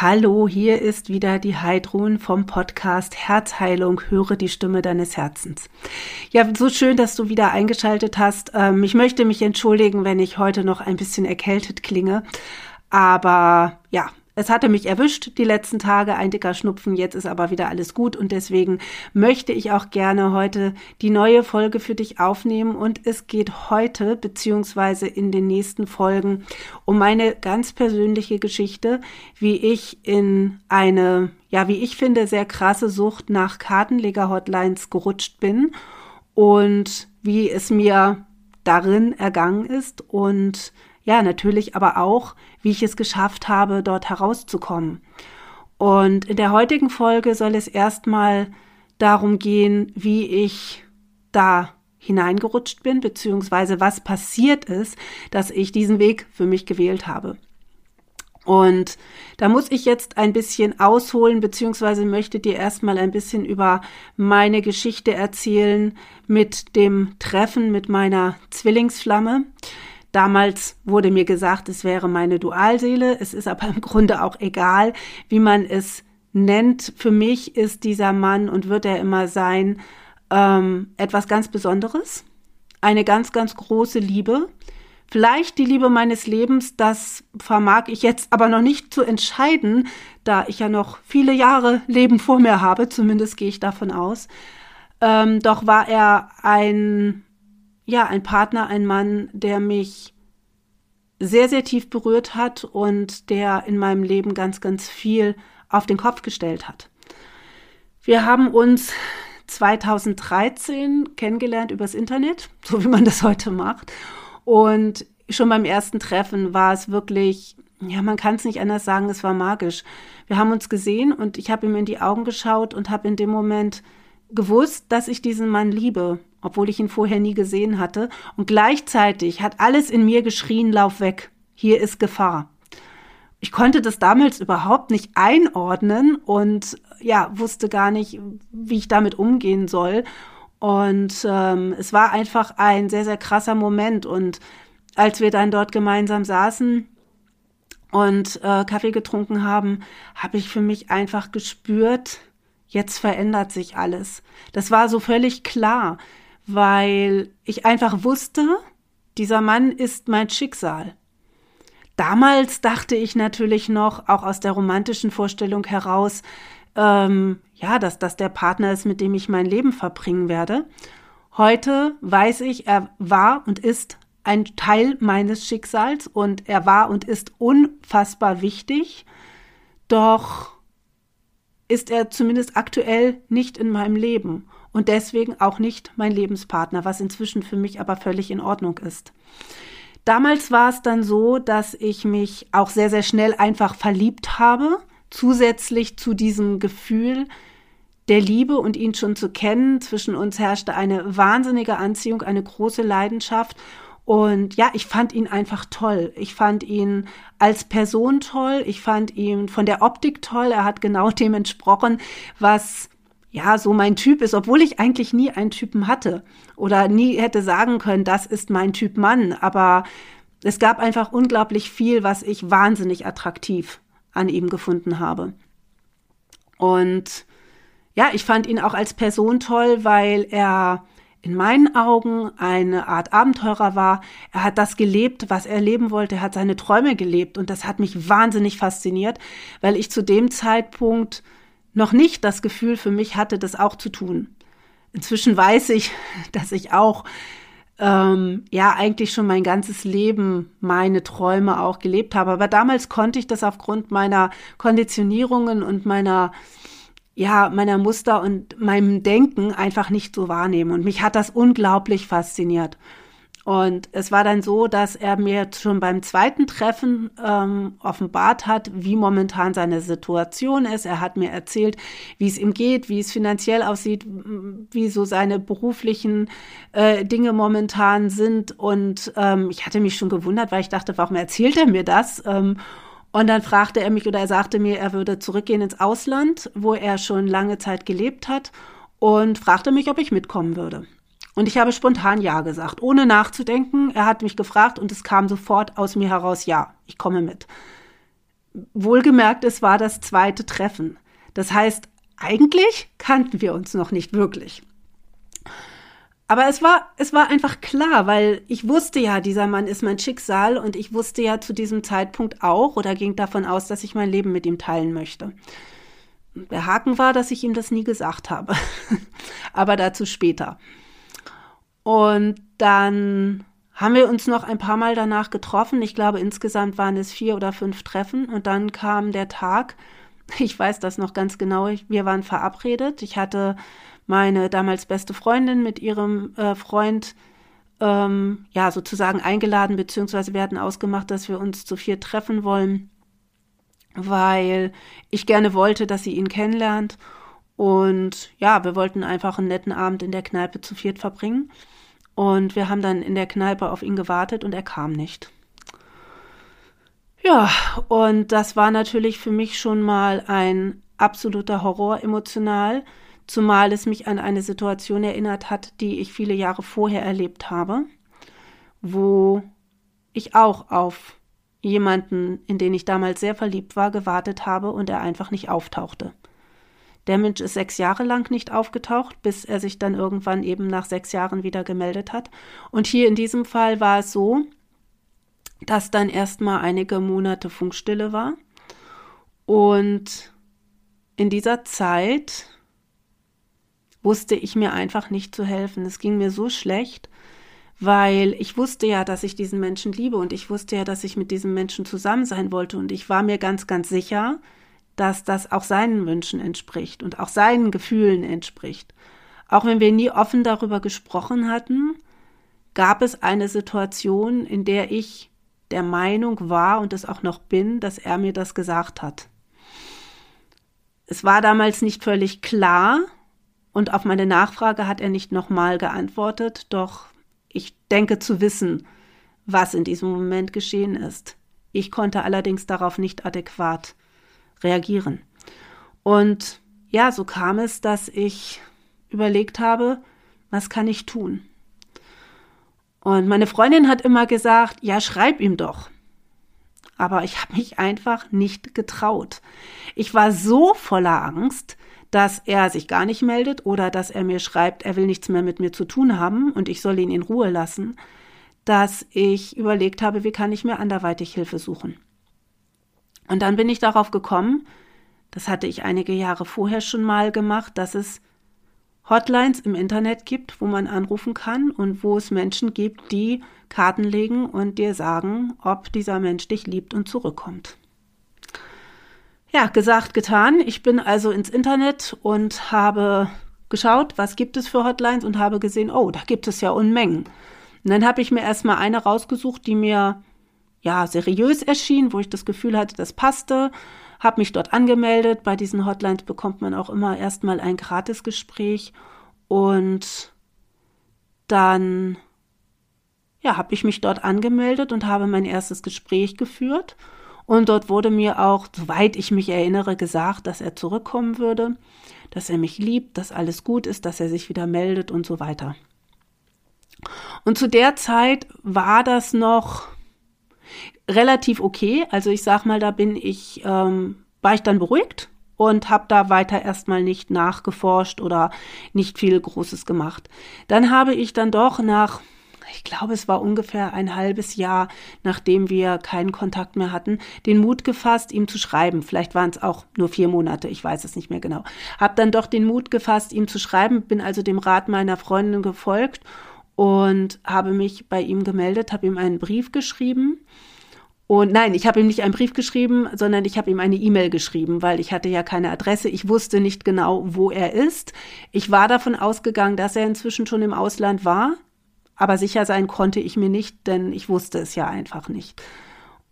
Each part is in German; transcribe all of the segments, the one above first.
Hallo, hier ist wieder die Heidrun vom Podcast Herzheilung, höre die Stimme deines Herzens. Ja, so schön, dass du wieder eingeschaltet hast. Ähm, ich möchte mich entschuldigen, wenn ich heute noch ein bisschen erkältet klinge. Aber ja, es hatte mich erwischt die letzten Tage, ein dicker Schnupfen, jetzt ist aber wieder alles gut und deswegen möchte ich auch gerne heute die neue Folge für dich aufnehmen und es geht heute beziehungsweise in den nächsten Folgen um meine ganz persönliche Geschichte, wie ich in eine, ja, wie ich finde, sehr krasse Sucht nach Kartenleger-Hotlines gerutscht bin und wie es mir darin ergangen ist und ja, natürlich aber auch, wie ich es geschafft habe, dort herauszukommen. Und in der heutigen Folge soll es erstmal darum gehen, wie ich da hineingerutscht bin, beziehungsweise was passiert ist, dass ich diesen Weg für mich gewählt habe. Und da muss ich jetzt ein bisschen ausholen, beziehungsweise möchte dir erstmal ein bisschen über meine Geschichte erzählen mit dem Treffen mit meiner Zwillingsflamme. Damals wurde mir gesagt, es wäre meine Dualseele. Es ist aber im Grunde auch egal, wie man es nennt. Für mich ist dieser Mann und wird er immer sein ähm, etwas ganz Besonderes. Eine ganz, ganz große Liebe. Vielleicht die Liebe meines Lebens, das vermag ich jetzt aber noch nicht zu entscheiden, da ich ja noch viele Jahre Leben vor mir habe, zumindest gehe ich davon aus. Ähm, doch war er ein ja, ein Partner, ein Mann, der mich sehr, sehr tief berührt hat und der in meinem Leben ganz, ganz viel auf den Kopf gestellt hat. Wir haben uns 2013 kennengelernt übers Internet, so wie man das heute macht. Und schon beim ersten Treffen war es wirklich, ja, man kann es nicht anders sagen, es war magisch. Wir haben uns gesehen und ich habe ihm in die Augen geschaut und habe in dem Moment gewusst, dass ich diesen Mann liebe obwohl ich ihn vorher nie gesehen hatte. Und gleichzeitig hat alles in mir geschrien, lauf weg, hier ist Gefahr. Ich konnte das damals überhaupt nicht einordnen und ja, wusste gar nicht, wie ich damit umgehen soll. Und ähm, es war einfach ein sehr, sehr krasser Moment. Und als wir dann dort gemeinsam saßen und äh, Kaffee getrunken haben, habe ich für mich einfach gespürt, jetzt verändert sich alles. Das war so völlig klar weil ich einfach wusste, dieser Mann ist mein Schicksal. Damals dachte ich natürlich noch, auch aus der romantischen Vorstellung heraus, ähm, ja, dass das der Partner ist, mit dem ich mein Leben verbringen werde. Heute weiß ich, er war und ist ein Teil meines Schicksals und er war und ist unfassbar wichtig. Doch ist er zumindest aktuell nicht in meinem Leben und deswegen auch nicht mein Lebenspartner, was inzwischen für mich aber völlig in Ordnung ist. Damals war es dann so, dass ich mich auch sehr, sehr schnell einfach verliebt habe, zusätzlich zu diesem Gefühl der Liebe und ihn schon zu kennen. Zwischen uns herrschte eine wahnsinnige Anziehung, eine große Leidenschaft. Und ja, ich fand ihn einfach toll. Ich fand ihn als Person toll. Ich fand ihn von der Optik toll. Er hat genau dem entsprochen, was ja, so mein Typ ist, obwohl ich eigentlich nie einen Typen hatte oder nie hätte sagen können, das ist mein Typ Mann. Aber es gab einfach unglaublich viel, was ich wahnsinnig attraktiv an ihm gefunden habe. Und ja, ich fand ihn auch als Person toll, weil er in meinen Augen eine Art Abenteurer war. Er hat das gelebt, was er leben wollte. Er hat seine Träume gelebt und das hat mich wahnsinnig fasziniert, weil ich zu dem Zeitpunkt noch nicht das Gefühl für mich hatte, das auch zu tun. Inzwischen weiß ich, dass ich auch ähm, ja eigentlich schon mein ganzes Leben meine Träume auch gelebt habe. Aber damals konnte ich das aufgrund meiner Konditionierungen und meiner ja, meiner Muster und meinem Denken einfach nicht so wahrnehmen. Und mich hat das unglaublich fasziniert. Und es war dann so, dass er mir schon beim zweiten Treffen ähm, offenbart hat, wie momentan seine Situation ist. Er hat mir erzählt, wie es ihm geht, wie es finanziell aussieht, wie so seine beruflichen äh, Dinge momentan sind. Und ähm, ich hatte mich schon gewundert, weil ich dachte, warum erzählt er mir das? Ähm, und dann fragte er mich oder er sagte mir, er würde zurückgehen ins Ausland, wo er schon lange Zeit gelebt hat und fragte mich, ob ich mitkommen würde. Und ich habe spontan Ja gesagt, ohne nachzudenken. Er hat mich gefragt und es kam sofort aus mir heraus Ja, ich komme mit. wohlgemerkt, es war das zweite Treffen. Das heißt, eigentlich kannten wir uns noch nicht wirklich. Aber es war, es war einfach klar, weil ich wusste ja, dieser Mann ist mein Schicksal und ich wusste ja zu diesem Zeitpunkt auch oder ging davon aus, dass ich mein Leben mit ihm teilen möchte. Der Haken war, dass ich ihm das nie gesagt habe. Aber dazu später. Und dann haben wir uns noch ein paar Mal danach getroffen. Ich glaube, insgesamt waren es vier oder fünf Treffen. Und dann kam der Tag, ich weiß das noch ganz genau, wir waren verabredet. Ich hatte meine damals beste Freundin mit ihrem äh, Freund ähm, ja sozusagen eingeladen, beziehungsweise wir hatten ausgemacht, dass wir uns zu vier treffen wollen, weil ich gerne wollte, dass sie ihn kennenlernt. Und ja, wir wollten einfach einen netten Abend in der Kneipe zu viert verbringen. Und wir haben dann in der Kneipe auf ihn gewartet und er kam nicht. Ja, und das war natürlich für mich schon mal ein absoluter Horror emotional zumal es mich an eine Situation erinnert hat, die ich viele Jahre vorher erlebt habe, wo ich auch auf jemanden, in den ich damals sehr verliebt war, gewartet habe und er einfach nicht auftauchte. Der Mensch ist sechs Jahre lang nicht aufgetaucht, bis er sich dann irgendwann eben nach sechs Jahren wieder gemeldet hat. Und hier in diesem Fall war es so, dass dann erstmal einige Monate Funkstille war. Und in dieser Zeit wusste ich mir einfach nicht zu helfen. Es ging mir so schlecht, weil ich wusste ja, dass ich diesen Menschen liebe und ich wusste ja, dass ich mit diesem Menschen zusammen sein wollte und ich war mir ganz, ganz sicher, dass das auch seinen Wünschen entspricht und auch seinen Gefühlen entspricht. Auch wenn wir nie offen darüber gesprochen hatten, gab es eine Situation, in der ich der Meinung war und es auch noch bin, dass er mir das gesagt hat. Es war damals nicht völlig klar, und auf meine Nachfrage hat er nicht nochmal geantwortet, doch ich denke zu wissen, was in diesem Moment geschehen ist. Ich konnte allerdings darauf nicht adäquat reagieren. Und ja, so kam es, dass ich überlegt habe, was kann ich tun? Und meine Freundin hat immer gesagt, ja, schreib ihm doch. Aber ich habe mich einfach nicht getraut. Ich war so voller Angst, dass er sich gar nicht meldet oder dass er mir schreibt, er will nichts mehr mit mir zu tun haben und ich soll ihn in Ruhe lassen, dass ich überlegt habe, wie kann ich mir anderweitig Hilfe suchen. Und dann bin ich darauf gekommen, das hatte ich einige Jahre vorher schon mal gemacht, dass es Hotlines im Internet gibt, wo man anrufen kann und wo es Menschen gibt, die Karten legen und dir sagen, ob dieser Mensch dich liebt und zurückkommt. Ja, gesagt, getan. Ich bin also ins Internet und habe geschaut, was gibt es für Hotlines und habe gesehen, oh, da gibt es ja Unmengen. Und dann habe ich mir erstmal eine rausgesucht, die mir ja seriös erschien, wo ich das Gefühl hatte, das passte, habe mich dort angemeldet. Bei diesen Hotlines bekommt man auch immer erstmal ein Gratisgespräch und dann ja, habe ich mich dort angemeldet und habe mein erstes Gespräch geführt und dort wurde mir auch, soweit ich mich erinnere, gesagt, dass er zurückkommen würde, dass er mich liebt, dass alles gut ist, dass er sich wieder meldet und so weiter. Und zu der Zeit war das noch relativ okay. Also ich sag mal, da bin ich, ähm, war ich dann beruhigt und habe da weiter erstmal nicht nachgeforscht oder nicht viel Großes gemacht. Dann habe ich dann doch nach ich glaube, es war ungefähr ein halbes Jahr, nachdem wir keinen Kontakt mehr hatten, den Mut gefasst, ihm zu schreiben. Vielleicht waren es auch nur vier Monate, ich weiß es nicht mehr genau. Hab dann doch den Mut gefasst, ihm zu schreiben, bin also dem Rat meiner Freundin gefolgt und habe mich bei ihm gemeldet, habe ihm einen Brief geschrieben. Und nein, ich habe ihm nicht einen Brief geschrieben, sondern ich habe ihm eine E-Mail geschrieben, weil ich hatte ja keine Adresse. Ich wusste nicht genau, wo er ist. Ich war davon ausgegangen, dass er inzwischen schon im Ausland war. Aber sicher sein konnte ich mir nicht, denn ich wusste es ja einfach nicht.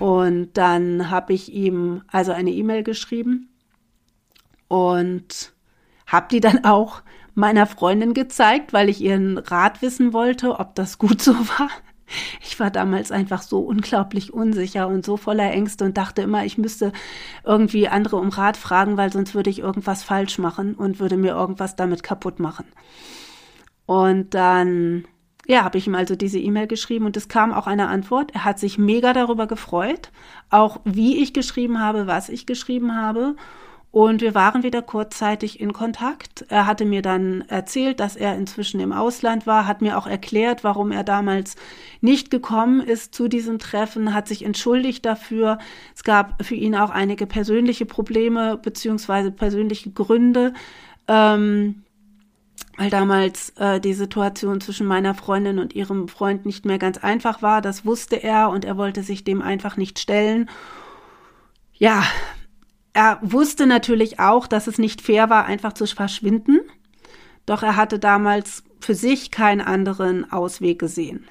Und dann habe ich ihm also eine E-Mail geschrieben und habe die dann auch meiner Freundin gezeigt, weil ich ihren Rat wissen wollte, ob das gut so war. Ich war damals einfach so unglaublich unsicher und so voller Ängste und dachte immer, ich müsste irgendwie andere um Rat fragen, weil sonst würde ich irgendwas falsch machen und würde mir irgendwas damit kaputt machen. Und dann ja, habe ich ihm also diese E-Mail geschrieben und es kam auch eine Antwort. Er hat sich mega darüber gefreut, auch wie ich geschrieben habe, was ich geschrieben habe. Und wir waren wieder kurzzeitig in Kontakt. Er hatte mir dann erzählt, dass er inzwischen im Ausland war, hat mir auch erklärt, warum er damals nicht gekommen ist zu diesem Treffen, hat sich entschuldigt dafür. Es gab für ihn auch einige persönliche Probleme beziehungsweise persönliche Gründe. Ähm, weil damals äh, die Situation zwischen meiner Freundin und ihrem Freund nicht mehr ganz einfach war. Das wusste er und er wollte sich dem einfach nicht stellen. Ja, er wusste natürlich auch, dass es nicht fair war, einfach zu verschwinden. Doch er hatte damals für sich keinen anderen Ausweg gesehen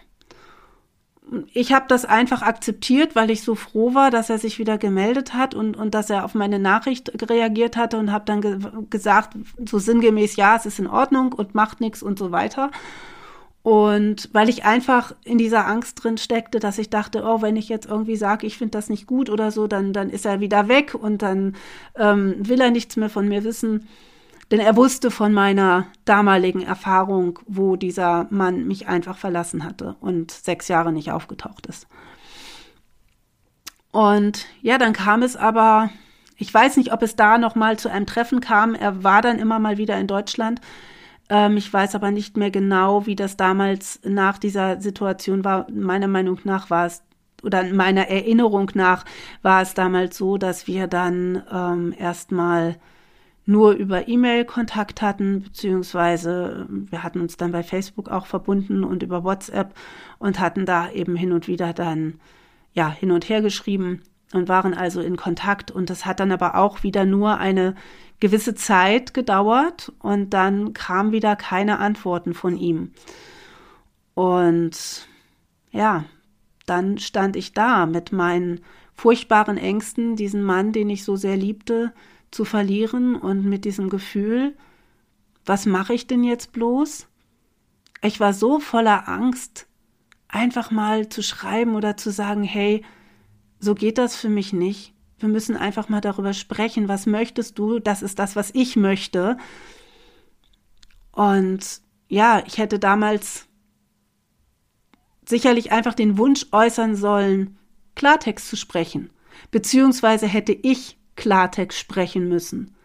ich habe das einfach akzeptiert, weil ich so froh war, dass er sich wieder gemeldet hat und, und dass er auf meine Nachricht reagiert hatte und habe dann ge gesagt, so sinngemäß, ja, es ist in Ordnung und macht nichts und so weiter. Und weil ich einfach in dieser Angst drin steckte, dass ich dachte, oh, wenn ich jetzt irgendwie sage, ich finde das nicht gut oder so, dann, dann ist er wieder weg und dann ähm, will er nichts mehr von mir wissen. Denn er wusste von meiner damaligen Erfahrung, wo dieser Mann mich einfach verlassen hatte und sechs Jahre nicht aufgetaucht ist. Und ja, dann kam es aber, ich weiß nicht, ob es da noch mal zu einem Treffen kam. Er war dann immer mal wieder in Deutschland. Ähm, ich weiß aber nicht mehr genau, wie das damals nach dieser Situation war. Meiner Meinung nach war es oder meiner Erinnerung nach war es damals so, dass wir dann ähm, erstmal nur über E-Mail Kontakt hatten, beziehungsweise wir hatten uns dann bei Facebook auch verbunden und über WhatsApp und hatten da eben hin und wieder dann ja hin und her geschrieben und waren also in Kontakt und das hat dann aber auch wieder nur eine gewisse Zeit gedauert und dann kam wieder keine Antworten von ihm. Und ja, dann stand ich da mit meinen furchtbaren Ängsten, diesen Mann, den ich so sehr liebte, zu verlieren und mit diesem Gefühl, was mache ich denn jetzt bloß? Ich war so voller Angst, einfach mal zu schreiben oder zu sagen, hey, so geht das für mich nicht. Wir müssen einfach mal darüber sprechen, was möchtest du? Das ist das, was ich möchte. Und ja, ich hätte damals sicherlich einfach den Wunsch äußern sollen, Klartext zu sprechen. Beziehungsweise hätte ich Klartext sprechen müssen.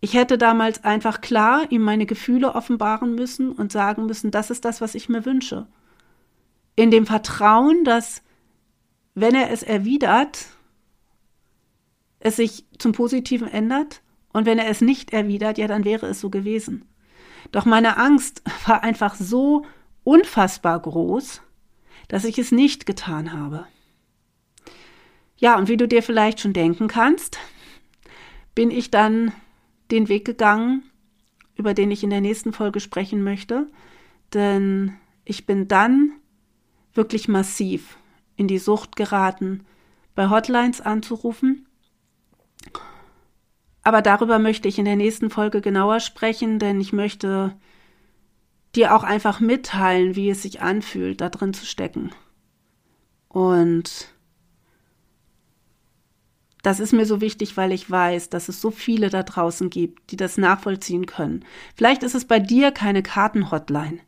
Ich hätte damals einfach klar ihm meine Gefühle offenbaren müssen und sagen müssen, das ist das, was ich mir wünsche. In dem Vertrauen, dass, wenn er es erwidert, es sich zum Positiven ändert und wenn er es nicht erwidert, ja, dann wäre es so gewesen. Doch meine Angst war einfach so unfassbar groß, dass ich es nicht getan habe. Ja, und wie du dir vielleicht schon denken kannst, bin ich dann den Weg gegangen, über den ich in der nächsten Folge sprechen möchte. Denn ich bin dann wirklich massiv in die Sucht geraten, bei Hotlines anzurufen. Aber darüber möchte ich in der nächsten Folge genauer sprechen, denn ich möchte dir auch einfach mitteilen, wie es sich anfühlt, da drin zu stecken. Und das ist mir so wichtig, weil ich weiß, dass es so viele da draußen gibt, die das nachvollziehen können. Vielleicht ist es bei dir keine Kartenhotline.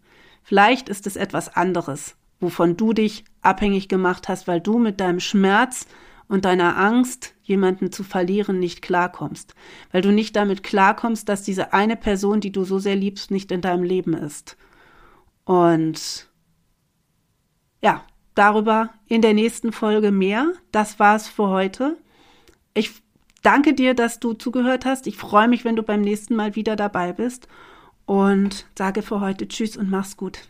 Vielleicht ist es etwas anderes, wovon du dich abhängig gemacht hast, weil du mit deinem Schmerz und deiner Angst, jemanden zu verlieren, nicht klarkommst. Weil du nicht damit klarkommst, dass diese eine Person, die du so sehr liebst, nicht in deinem Leben ist. Und ja, darüber in der nächsten Folge mehr. Das war's für heute. Ich danke dir, dass du zugehört hast. Ich freue mich, wenn du beim nächsten Mal wieder dabei bist und sage für heute Tschüss und mach's gut.